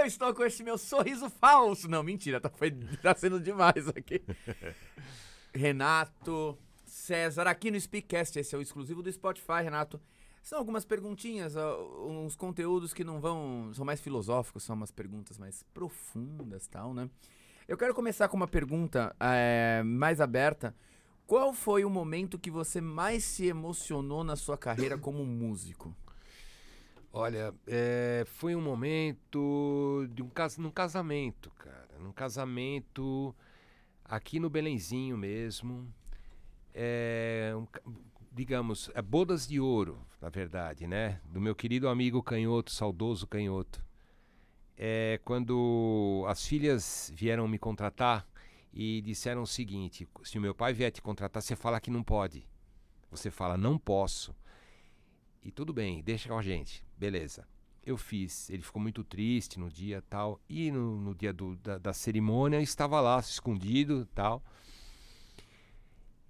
Eu estou com esse meu sorriso falso. Não, mentira, tá, foi, tá sendo demais aqui. Renato, César, aqui no Speakcast, esse é o exclusivo do Spotify, Renato. São algumas perguntinhas, uns conteúdos que não vão. são mais filosóficos, são umas perguntas mais profundas tal, né? Eu quero começar com uma pergunta é, mais aberta. Qual foi o momento que você mais se emocionou na sua carreira como músico? Olha, é, foi um momento de um cas num casamento, cara. Num casamento aqui no Belenzinho mesmo. É, um, digamos, é bodas de ouro, na verdade, né? Do meu querido amigo Canhoto, saudoso Canhoto. É, quando as filhas vieram me contratar e disseram o seguinte: se o meu pai vier te contratar, você fala que não pode. Você fala, não posso. E tudo bem, deixa com a gente. Beleza. Eu fiz. Ele ficou muito triste no dia tal. E no, no dia do, da, da cerimônia estava lá, escondido tal.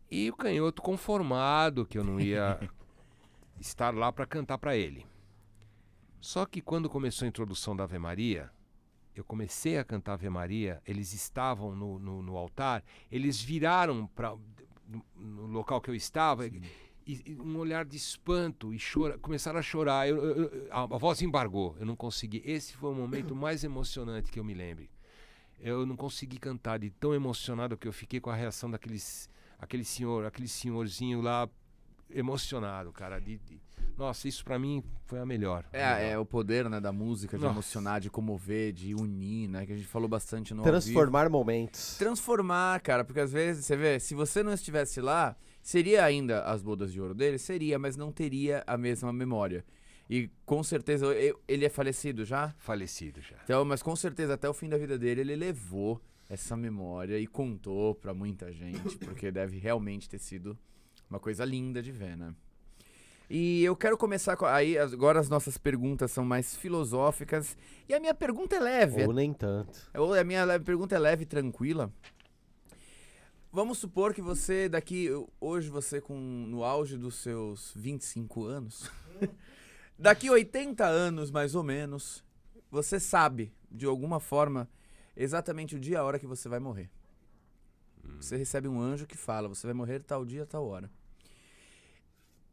E o canhoto conformado que eu não ia estar lá para cantar para ele. Só que quando começou a introdução da Ave Maria, eu comecei a cantar Ave Maria, eles estavam no, no, no altar, eles viraram para no, no, local que eu estava e, e, um olhar de espanto e chora, começaram a chorar. Eu, eu, a, a voz embargou, eu não consegui. Esse foi o momento mais emocionante que eu me lembre. Eu não consegui cantar de tão emocionado que eu fiquei com a reação daqueles aquele senhor, aquele senhorzinho lá emocionado, cara. De, de... Nossa, isso para mim foi a melhor. É, a melhor. é o poder, né, da música, de Nossa. emocionar, de comover, de unir, né? Que a gente falou bastante no Transformar momentos. Transformar, cara, porque às vezes, você vê, se você não estivesse lá, seria ainda as bodas de ouro dele? Seria, mas não teria a mesma memória. E com certeza, ele é falecido já? Falecido já. Então, mas com certeza, até o fim da vida dele, ele levou essa memória e contou para muita gente, porque deve realmente ter sido uma coisa linda de ver, né? E eu quero começar com. Aí, agora as nossas perguntas são mais filosóficas. E a minha pergunta é leve. Ou nem tanto. Ou a minha pergunta é leve e tranquila. Vamos supor que você, daqui. Hoje, você, com no auge dos seus 25 anos. daqui 80 anos, mais ou menos, você sabe, de alguma forma, exatamente o dia e a hora que você vai morrer. Hum. Você recebe um anjo que fala: você vai morrer tal dia, tal hora.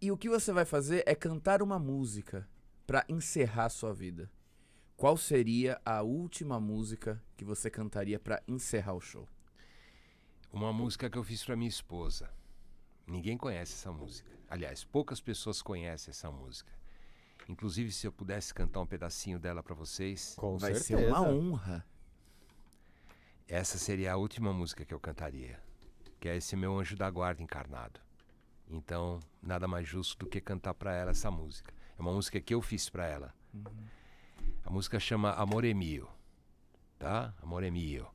E o que você vai fazer é cantar uma música para encerrar a sua vida. Qual seria a última música que você cantaria para encerrar o show? Uma música que eu fiz para minha esposa. Ninguém conhece essa música. Aliás, poucas pessoas conhecem essa música. Inclusive, se eu pudesse cantar um pedacinho dela para vocês, Com vai certeza. ser uma honra. Essa seria a última música que eu cantaria, que é esse meu anjo da guarda encarnado. Então, nada mais justo do que cantar para ela essa música. É uma música que eu fiz para ela. Uhum. A música chama Amore Mio, tá? Amore Mio.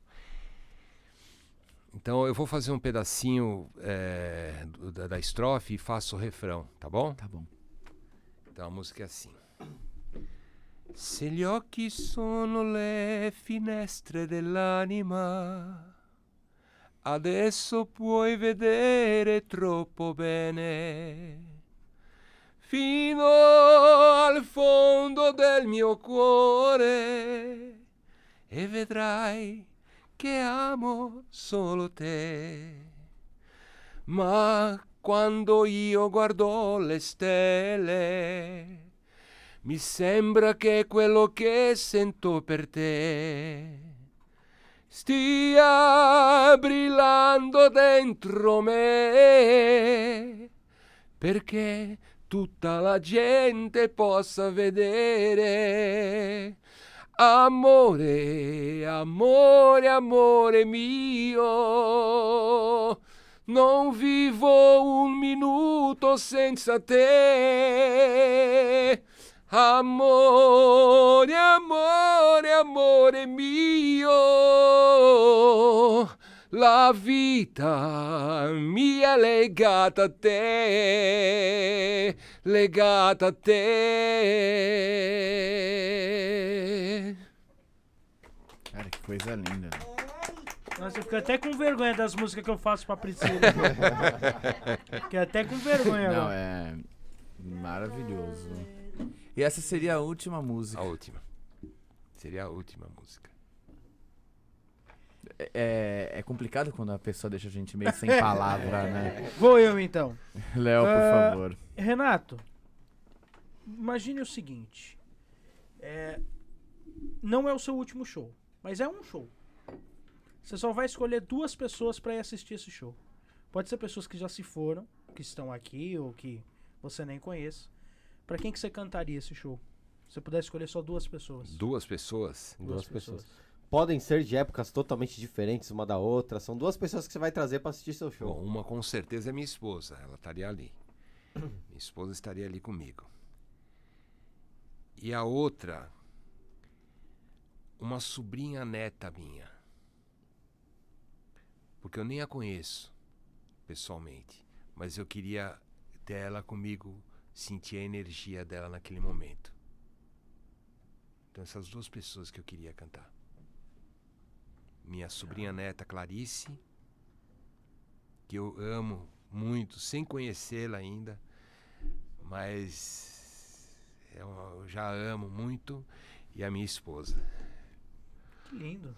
Então eu vou fazer um pedacinho é, da, da estrofe e faço o refrão, tá bom? Tá bom. Então a música é assim. Se gli occhi sono le finestre dell'anima, adesso puoi vedere troppo bene. Fino al fondo del mio cuore e vedrai che amo solo te. Ma quando io guardo le stelle, mi sembra che quello che sento per te stia brillando dentro me perché tutta la gente possa vedere amore, amore, amore mio non vivo un minuto senza te. Amore, amore, amore mio, la vita mia legata a te, legata a te. Cara, que coisa linda. Nossa, eu fico até com vergonha das músicas que eu faço pra Priscila. Fiquei até com vergonha. Não, agora. é maravilhoso. E essa seria a última música. A última. Seria a última música. É, é complicado quando a pessoa deixa a gente meio sem palavra, né? Vou eu então. Léo, por Ah, favor. Renato, imagine o seguinte: é, não é o seu último show, mas é um show. Você só vai escolher duas pessoas pra ir assistir esse show. Pode ser pessoas que já se foram, que estão aqui ou que você nem conhece. Pra quem que você cantaria esse show? Se você pudesse escolher só duas pessoas. Duas pessoas. Duas pessoas. Podem ser de épocas totalmente diferentes uma da outra. São duas pessoas que você vai trazer pra assistir seu show. Bom, uma com certeza é minha esposa. Ela estaria ali. Minha esposa estaria ali comigo. E a outra, uma sobrinha neta minha. Porque eu nem a conheço pessoalmente. Mas eu queria ter ela comigo, sentir a energia dela naquele momento. Então, essas duas pessoas que eu queria cantar. Minha sobrinha neta Clarice que eu amo muito, sem conhecê-la ainda, mas eu, eu já amo muito, e a minha esposa. Que lindo.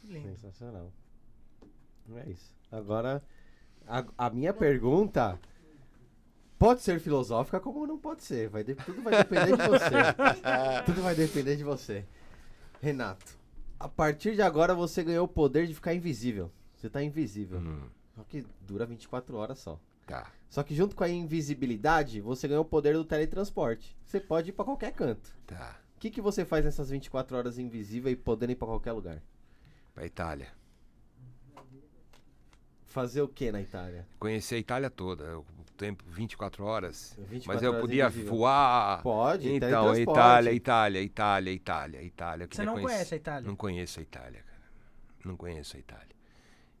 Que lindo. Sensacional. É isso. Agora, a, a minha pergunta pode ser filosófica como não pode ser. Vai de- tudo vai depender de você. tudo vai depender de você. Renato, a partir de agora você ganhou o poder de ficar invisível. Você tá invisível. Hum, Só que dura 24 horas só. tá. Só que junto com a invisibilidade, você ganhou o poder do teletransporte. Você pode ir pra qualquer canto. Tá. O que, que você faz nessas 24 horas invisível e podendo ir pra qualquer lugar? Pra Itália. Fazer o que na Itália? Conheci a Itália toda, eu- tempo 24 horas. 24 mas eu horas podia invisível. voar. Pode, Então. Itália, Itália, Itália, Itália, Itália. Eu Você não conhecer- conhece a Itália? Não conheço a Itália, cara. Não conheço a Itália.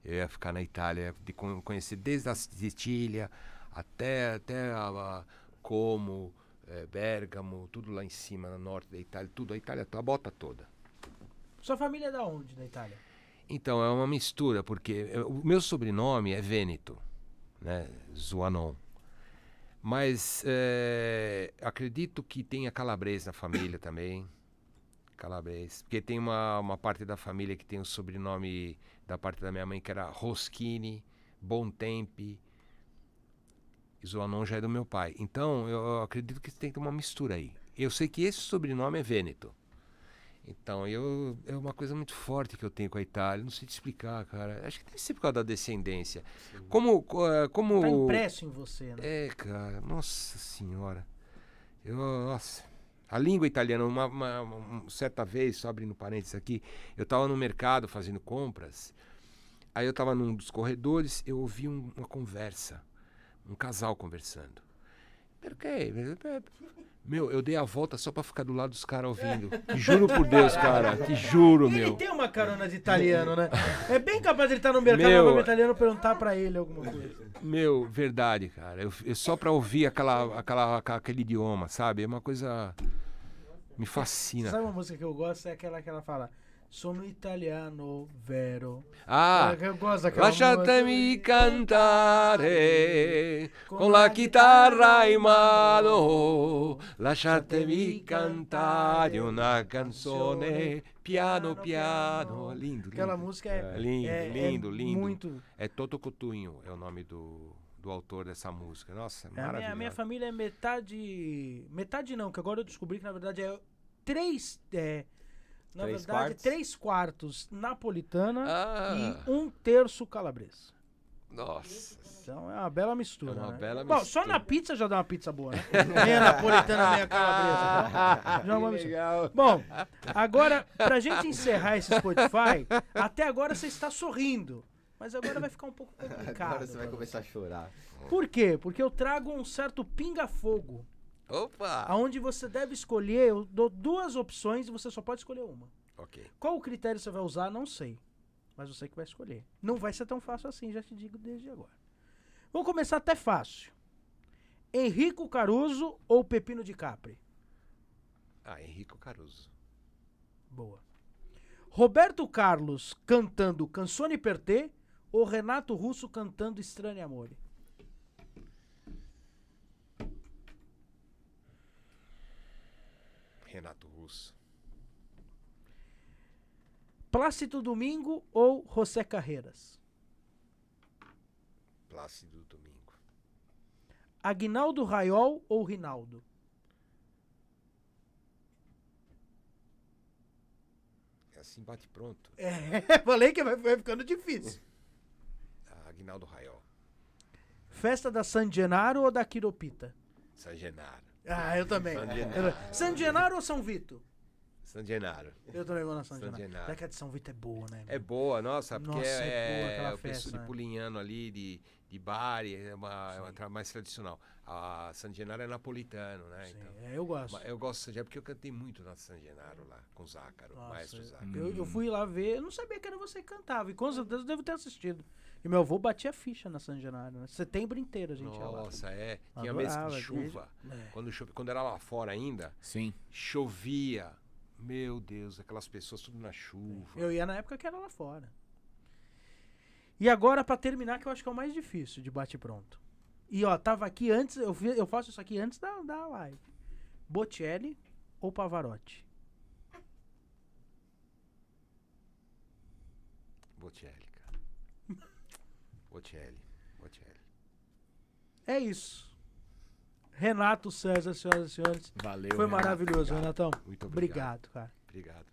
Eu ia ficar na Itália, de con- conhecer desde a Sicília até, até a, a Como, eh, Bergamo, tudo lá em cima, no norte da Itália, tudo, a Itália, a bota toda. Sua família é da onde, da Itália? Então, é uma mistura, porque eh, o meu sobrenome é Vêneto, né? Zuanon. Mas eh, acredito que tenha calabrês na família também. Calabrês. Porque tem uma, uma parte da família que tem o sobrenome da parte da minha mãe, que era Roschini, Bontempi. Zuanon já é do meu pai. Então, eu, eu acredito que tem que ter uma mistura aí. Eu sei que esse sobrenome é Vêneto. Então, eu, é uma coisa muito forte que eu tenho com a Itália. Não sei te explicar, cara. Acho que deve ser por causa da descendência. Como. co- eh, como Tá impresso em você, né? é, cara, nossa senhora. Eu, nossa. A língua italiana, uma, uma- uma certa vez, só abrindo parênteses aqui, eu estava no mercado fazendo compras, aí eu estava num dos corredores, eu ouvi um- uma conversa, um casal conversando. Meu, eu dei a volta só pra ficar do lado dos caras ouvindo. Te juro por Deus, cara. Te juro, Ele meu. tem uma carona de italiano, né? É bem capaz de ele estar no mercado Meu, italiano perguntar pra ele alguma coisa. Meu, verdade, cara. Eu, eu só pra ouvir aquela, aquela, aquele idioma, sabe? É uma coisa. Me fascina. Sabe uma música que eu gosto? É aquela que ela fala Sono italiano, vero. Ah, eu gosto daquela lasciatemi cantare con la chitarra in mano. Lasciatemi cantare una canzone piano piano. Lindo, Aquela lindo. música é, Lindo, é- é lindo, lindo. muito. É Toto Coutinho, é o nome do, do autor dessa música. Nossa, É, A minha, maravilhoso. a minha família é metade. Metade não, que agora eu descobri que na verdade é três. É, na Três verdade, quartos? três quartos napolitana Ah, e um terço calabresa. Nossa. Então é uma bela mistura. É uma né? bela Bom, só mistura. na pizza já dá uma pizza boa, né? meia napolitana, meia calabresa. Já é uma mistura. Bom, agora, pra gente encerrar esse Spotify, até agora você está sorrindo. Mas agora vai ficar um pouco complicado. Agora você vai começar a chorar. Por quê? Porque eu trago um certo pinga-fogo. Opa! Aonde você deve escolher, eu dou duas opções e você só pode escolher uma. Ok. Qual o critério você vai usar, não sei. Mas você que vai escolher. Não vai ser tão fácil assim, já te digo desde agora. Vamos começar até fácil. Henrico Caruso ou Pepino de Capri? Ah, Henrico Caruso. Boa. Roberto Carlos cantando Canzone per te ou Renato Russo cantando Estranho Amore? Renato Russo. Plácido Domingo ou José Carreiras? Plácido Domingo. Aguinaldo Raiol ou Rinaldo? É assim, bate pronto. É, falei que vai, vai ficando difícil. Ah, Aguinaldo Raiol. Festa da San Genaro ou da Quiropita? San Genaro. Ah, eu também. San Genaro. San Genaro ou São Vito? San Genaro. Eu também vou na San San Genaro. Genaro. Já que a de São Vito é boa, né? É boa, nossa, porque Nossa, é é, boa aquela o pessoal festa, de né? pulinhano ali, de, de bar, é uma, é uma tra- mais tradicional. A San Genaro é napolitano, né? Sim, Então, é, eu gosto. Mas eu gosto de San Genaro porque eu cantei muito na San Genaro lá, com o Zácaro, Nossa, maestro Zácaro. eu, eu fui lá ver, eu não sabia que era você que cantava. E com certeza eu devo ter assistido. E meu avô batia ficha na San Genaro, né? Setembro inteiro a gente ia lá. Nossa, é. Tinha mês Adorava, de chuva. desde- é. Quando, chove, quando era lá fora ainda, Sim. chovia. Meu Deus, aquelas pessoas tudo na chuva. Eu ia na época que era lá fora. E agora, pra terminar, que eu acho que é o mais difícil de bate-pronto. E ó, tava aqui antes, eu, eu faço isso aqui antes da, da live. Bocelli ou Pavarotti? Bocelli, cara. Bocelli. Bocelli. É isso. Renato César, senhoras e senhores. Valeu. Foi Renato. maravilhoso, obrigado. Renatão. Muito obrigado. Obrigado, cara. Obrigado.